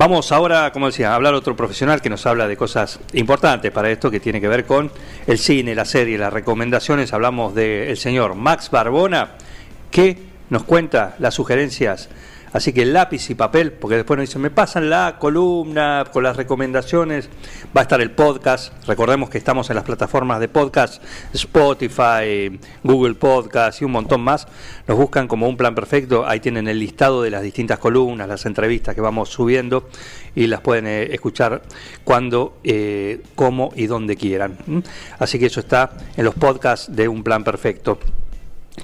Vamos ahora, como decía, a hablar otro profesional que nos habla de cosas importantes para esto que tiene que ver con el cine, la serie, las recomendaciones. Hablamos del señor Max Barbona que nos cuenta las sugerencias Así que lápiz y papel, porque después nos dicen, me pasan la columna con las recomendaciones, va a estar el podcast, recordemos que estamos en las plataformas de podcast, Spotify, Google Podcast y un montón más, nos buscan como un plan perfecto, ahí tienen el listado de las distintas columnas, las entrevistas que vamos subiendo y las pueden eh, escuchar cuando, eh, como y donde quieran. Así que eso está en los podcasts de un plan perfecto.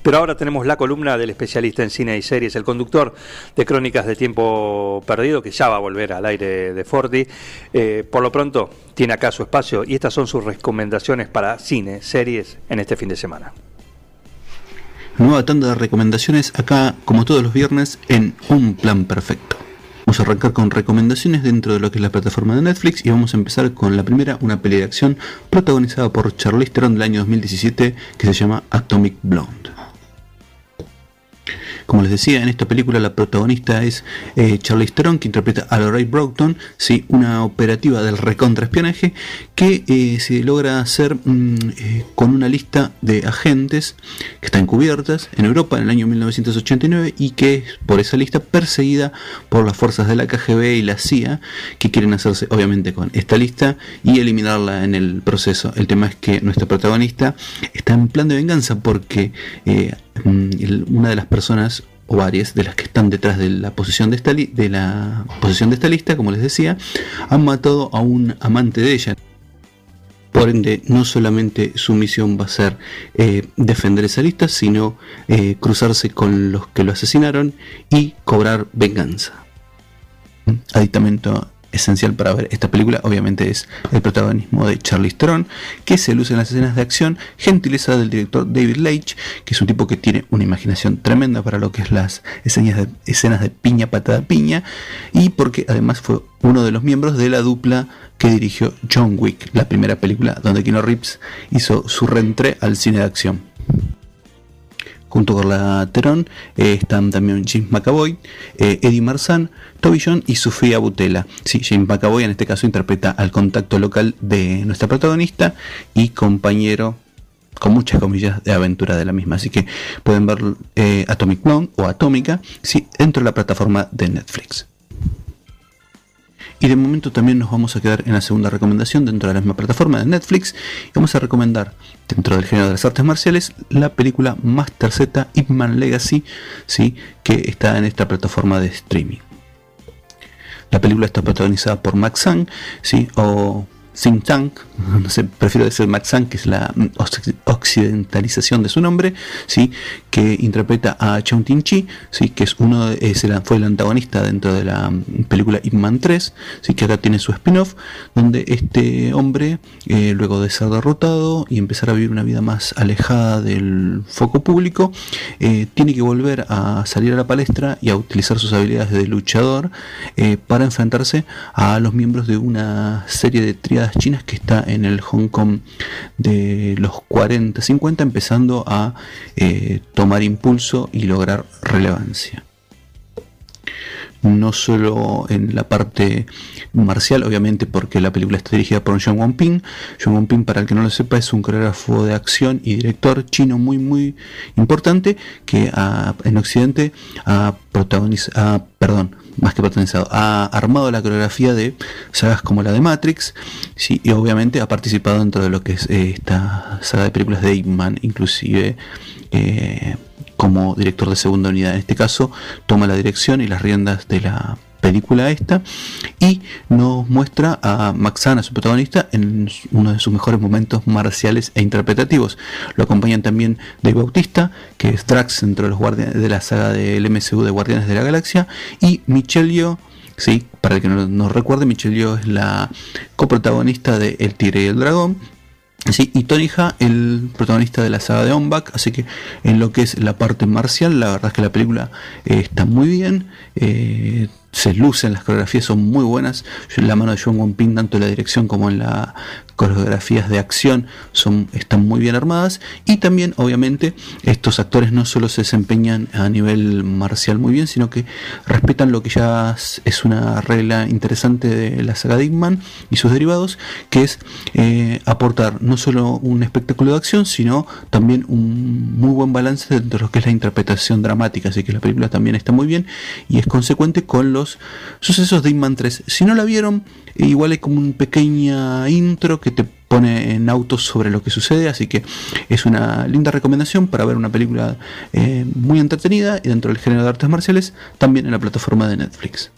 Pero ahora tenemos la columna del especialista en cine y series, el conductor de Crónicas de Tiempo Perdido, que ya va a volver al aire de Forti. Eh, por lo pronto, tiene acá su espacio y estas son sus recomendaciones para cine, series en este fin de semana. Nueva tanda de recomendaciones acá, como todos los viernes, en Un Plan Perfecto. Vamos a arrancar con recomendaciones dentro de lo que es la plataforma de Netflix y vamos a empezar con la primera, una peli de acción protagonizada por Charlize Theron del año 2017 que se llama Atomic Blonde. Como les decía, en esta película la protagonista es eh, Charlie Theron, que interpreta a Lorraine Broughton, ¿sí? una operativa del recontraespionaje que eh, se logra hacer mm, eh, con una lista de agentes que están cubiertas en Europa en el año 1989 y que es por esa lista perseguida por las fuerzas de la KGB y la CIA que quieren hacerse obviamente con esta lista y eliminarla en el proceso. El tema es que nuestra protagonista está en plan de venganza porque mm, una de las personas o varias de las que están detrás de la posición de esta, de la posición de esta lista, como les decía, han matado a un amante de ella. Por ende, no solamente su misión va a ser eh, defender esa lista, sino eh, cruzarse con los que lo asesinaron y cobrar venganza. Aditamento esencial para ver esta película obviamente es el protagonismo de Charlie Theron, que se luce en las escenas de acción, gentileza del director David Leitch, que es un tipo que tiene una imaginación tremenda para lo que es las escenas de, escenas de piña patada piña, y porque además fue uno de los miembros de la dupla que dirigió John Wick, la primera película donde Keanu Reeves hizo su reentré al cine de acción. Junto con la Terón eh, están también James McAvoy, eh, Eddie Marsan, Toby John y Sofía Butela. Sí, James McAvoy en este caso interpreta al contacto local de nuestra protagonista y compañero con muchas comillas de aventura de la misma. Así que pueden ver eh, Atomic Blonde o Atómica sí, dentro de la plataforma de Netflix. Y de momento también nos vamos a quedar en la segunda recomendación dentro de la misma plataforma de Netflix. Y vamos a recomendar, dentro del género de las artes marciales, la película Master Z Ip Legacy, ¿sí? que está en esta plataforma de streaming. La película está protagonizada por Max ¿sí? o think tank, prefiero decir Max que es la occidentalización de su nombre, ¿sí? que interpreta a Chong Tin Chi, ¿sí? que es uno es fue el antagonista dentro de la película Ip Man 3, ¿sí? que acá tiene su spin-off, donde este hombre, eh, luego de ser derrotado y empezar a vivir una vida más alejada del foco público, eh, tiene que volver a salir a la palestra y a utilizar sus habilidades de luchador eh, para enfrentarse a los miembros de una serie de chinas que está en el Hong Kong de los 40-50 empezando a eh, tomar impulso y lograr relevancia no solo en la parte marcial, obviamente porque la película está dirigida por John Wong-ping. John Wong-ping, para el que no lo sepa, es un coreógrafo de acción y director chino muy muy importante que en Occidente ha protagonizado, perdón, más que protagonizado, ha armado la coreografía de sagas como la de Matrix, sí, y obviamente ha participado dentro de lo que es eh, esta saga de películas de Ip inclusive eh, como director de segunda unidad. En este caso, toma la dirección y las riendas de la película esta y nos muestra a Maxana, su protagonista, en uno de sus mejores momentos marciales e interpretativos. Lo acompañan también Dave Bautista, que es Drax dentro de los de la saga del MCU de Guardianes de la Galaxia, y Michelle Yeoh, sí, para el que no, no recuerde, Michelle Yeoh es la coprotagonista de El Tigre y el Dragón, Sí, y Tony Ha, el protagonista de la saga de Onback, así que en lo que es la parte marcial, la verdad es que la película eh, está muy bien. Eh, se lucen, las coreografías son muy buenas. En la mano de John Won Ping, tanto en la dirección como en las coreografías de acción, son, están muy bien armadas. Y también, obviamente, estos actores no solo se desempeñan a nivel marcial muy bien, sino que respetan lo que ya es una regla interesante de la saga Dickman y sus derivados, que es eh, aportar no solo un espectáculo de acción, sino también un muy buen balance dentro de lo que es la interpretación dramática. Así que la película también está muy bien y es consecuente con los sucesos de Inman 3. Si no la vieron, igual hay como un pequeña intro que te pone en autos sobre lo que sucede, así que es una linda recomendación para ver una película eh, muy entretenida y dentro del género de artes marciales, también en la plataforma de Netflix.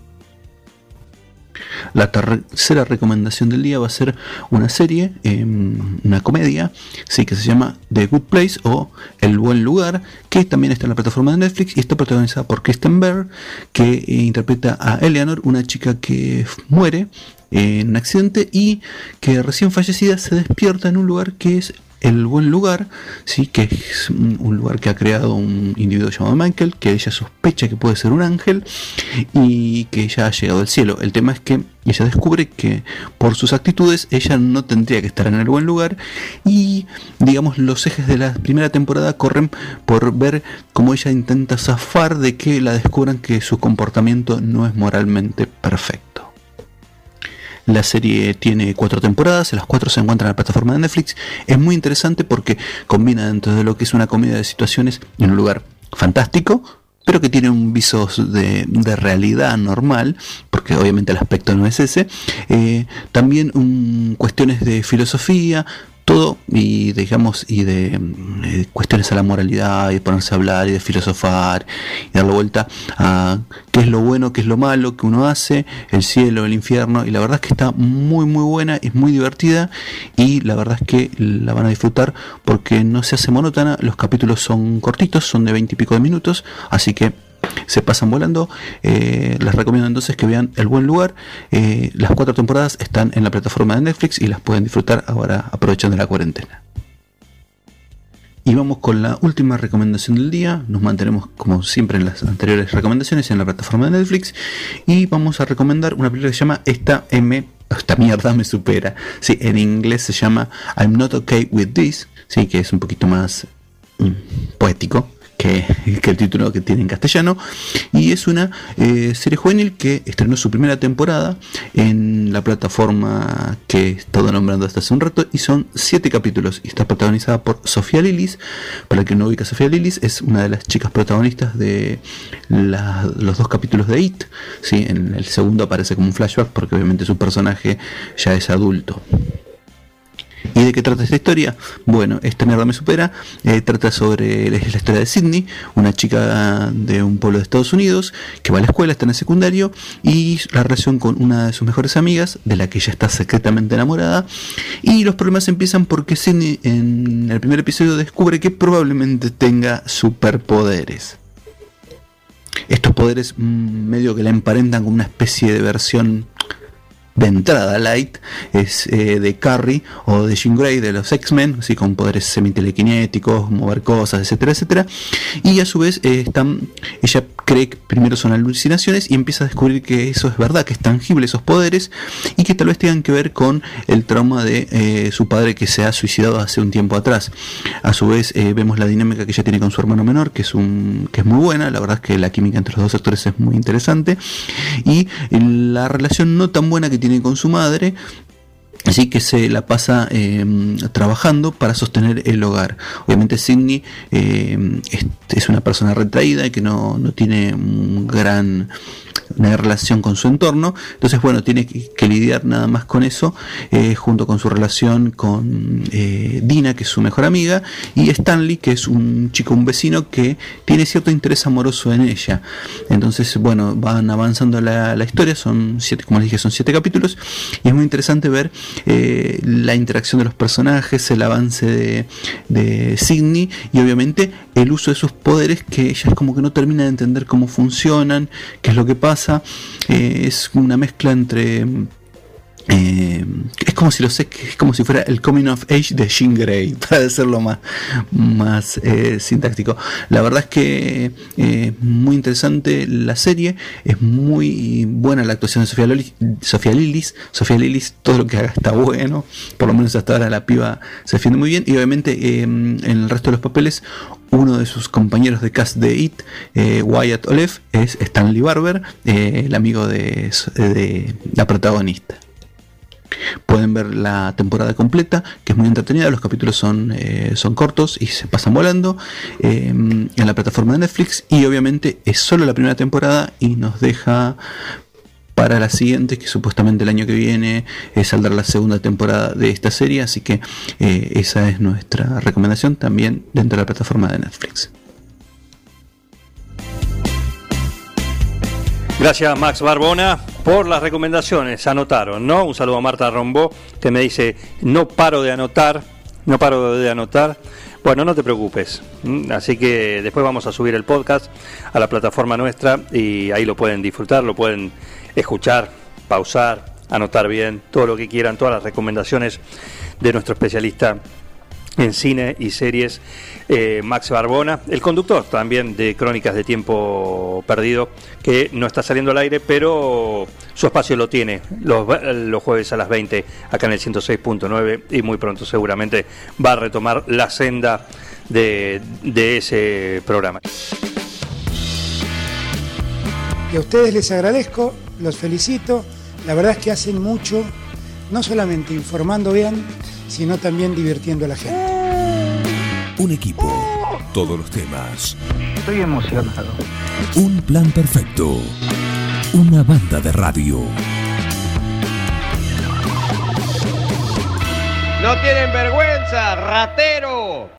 La tercera recomendación del día va a ser una serie, em, una comedia, sí, que se llama The Good Place o El Buen Lugar, que también está en la plataforma de Netflix y está protagonizada por Kristen Bear, que eh, interpreta a Eleanor, una chica que muere en un accidente y que recién fallecida se despierta en un lugar que es el buen lugar, sí, que es un lugar que ha creado un individuo llamado Michael, que ella sospecha que puede ser un ángel y que ella ha llegado al cielo. El tema es que ella descubre que por sus actitudes ella no tendría que estar en el buen lugar y digamos los ejes de la primera temporada corren por ver cómo ella intenta zafar de que la descubran que su comportamiento no es moralmente perfecto. La serie tiene cuatro temporadas, las cuatro se encuentran en la plataforma de Netflix. Es muy interesante porque combina dentro de lo que es una comedia de situaciones en un lugar fantástico, pero que tiene un viso de, realidad normal, porque obviamente el aspecto no es ese. Eh, también cuestiones de filosofía, todo y digamos y de eh, cuestiones a la moralidad y de ponerse a hablar y de filosofar y darle vuelta a qué es lo bueno, qué es lo malo que uno hace, el cielo, el infierno y la verdad es que está muy muy buena, es muy divertida y la verdad es que la van a disfrutar porque no se hace monótona, los capítulos son cortitos, son de 20 y pico de minutos, así que se pasan volando. Eh, les recomiendo entonces que vean El Buen Lugar. Eh, las cuatro temporadas están en la plataforma de Netflix y las pueden disfrutar ahora aprovechando la cuarentena. Y vamos con la última recomendación del día. Nos mantenemos como siempre en las anteriores recomendaciones en la plataforma de Netflix. Y vamos a recomendar una película que se llama Esta M. Esta mierda me supera. Sí, en inglés se llama I'm Not Okay With This. Sí, que es un poquito más mm, poético que, el título que tiene en castellano. Y es una eh, serie juvenil que estrenó su primera temporada en la plataforma que he estado nombrando hasta hace un rato. Y son siete capítulos. Y está protagonizada por Sofía Lilis. Para el que no ubica Sofía Lilis, es una de las chicas protagonistas de los dos capítulos de It. ¿sí? En el segundo aparece como un flashback porque obviamente su personaje ya es adulto. ¿Y de qué trata esta historia? Bueno, esta mierda me supera. Eh, trata sobre la, historia de Sidney, una chica de un pueblo de Estados Unidos que va a la escuela, está en el secundario y la relación con una de sus mejores amigas, de la que ella está secretamente enamorada. Y los problemas empiezan porque Sidney en el primer episodio descubre que probablemente tenga superpoderes. Estos poderes mm, medio que la emparentan con una especie de versión de entrada light es eh, de Carrie o de Jean Grey de los X-Men, así con poderes semitelequinéticos, mover cosas, etcétera, etcétera. Y a su vez eh, están, ella cree que primero son alucinaciones y empieza a descubrir que eso es verdad, que es tangible esos poderes y que tal vez tengan que ver con el trauma de eh, su padre que se ha suicidado hace un tiempo atrás. A su vez vemos la dinámica que ella tiene con su hermano menor, que es un que es muy buena, la verdad es que la química entre los dos actores es muy interesante y la relación no tan buena que tiene con su madre, Así que se la pasa em, trabajando para sostener el hogar. Obviamente Sidney em, es, una persona retraída y que no, no tiene un gran una relación con su entorno. Entonces, bueno, tiene que, lidiar nada más con eso, eh, junto con su relación con eh, Dina, que es su mejor amiga, y Stanley, que es un chico, un vecino que tiene cierto interés amoroso en ella. Entonces, bueno, van avanzando la, historia, son siete, como les dije, son siete capítulos, y es muy interesante ver eh, la interacción de los personajes, el avance de, de Sidney, y obviamente el uso de sus poderes que ella es como que no termina de entender cómo funcionan, qué es lo que pasa. Eh, es una mezcla entre eh, es como si lo sé, es como si fuera el coming of age de Jean Grey, para decirlo más, más eh, sintáctico. La verdad es que eh, muy interesante la serie, es muy buena la actuación de Sofía, Lili, Sofía Lilis, Sofía Lilis, todo lo que haga está bueno, por lo menos hasta ahora la piba se defiende muy bien, y obviamente en el resto de los papeles uno de sus compañeros de cast de It, Wyatt Olev, es Stanley Barber, el amigo de, de la protagonista. Pueden ver la temporada completa, que es muy entretenida, los capítulos son, eh, son cortos y se pasan volando eh, en la plataforma de Netflix y obviamente es solo la primera temporada y nos deja para la siguiente, que supuestamente el año que viene eh, saldrá la segunda temporada de esta serie, así que esa es nuestra recomendación también dentro de la plataforma de Netflix. Gracias Max Barbona por las recomendaciones. Anotaron, ¿no? Un saludo a Marta Rombó que me dice, no paro de anotar, no paro de anotar. Bueno, no te preocupes. Así que después vamos a subir el podcast a la plataforma nuestra y ahí lo pueden disfrutar, lo pueden escuchar, pausar, anotar bien, todo lo que quieran, todas las recomendaciones de nuestro especialista en cine y series, eh, Max Barbona, el conductor también de Crónicas de Tiempo Perdido, que no está saliendo al aire, pero su espacio lo tiene los, jueves a las 20 acá en el 106.9 y muy pronto seguramente va a retomar la senda de, de ese programa. Y a ustedes les agradezco, los felicito, la verdad es que hacen mucho, no solamente informando bien, sino también divirtiendo a la gente. Un equipo, todos los temas. Estoy emocionado. Un plan perfecto. Una banda de radio. No tienen vergüenza, ratero.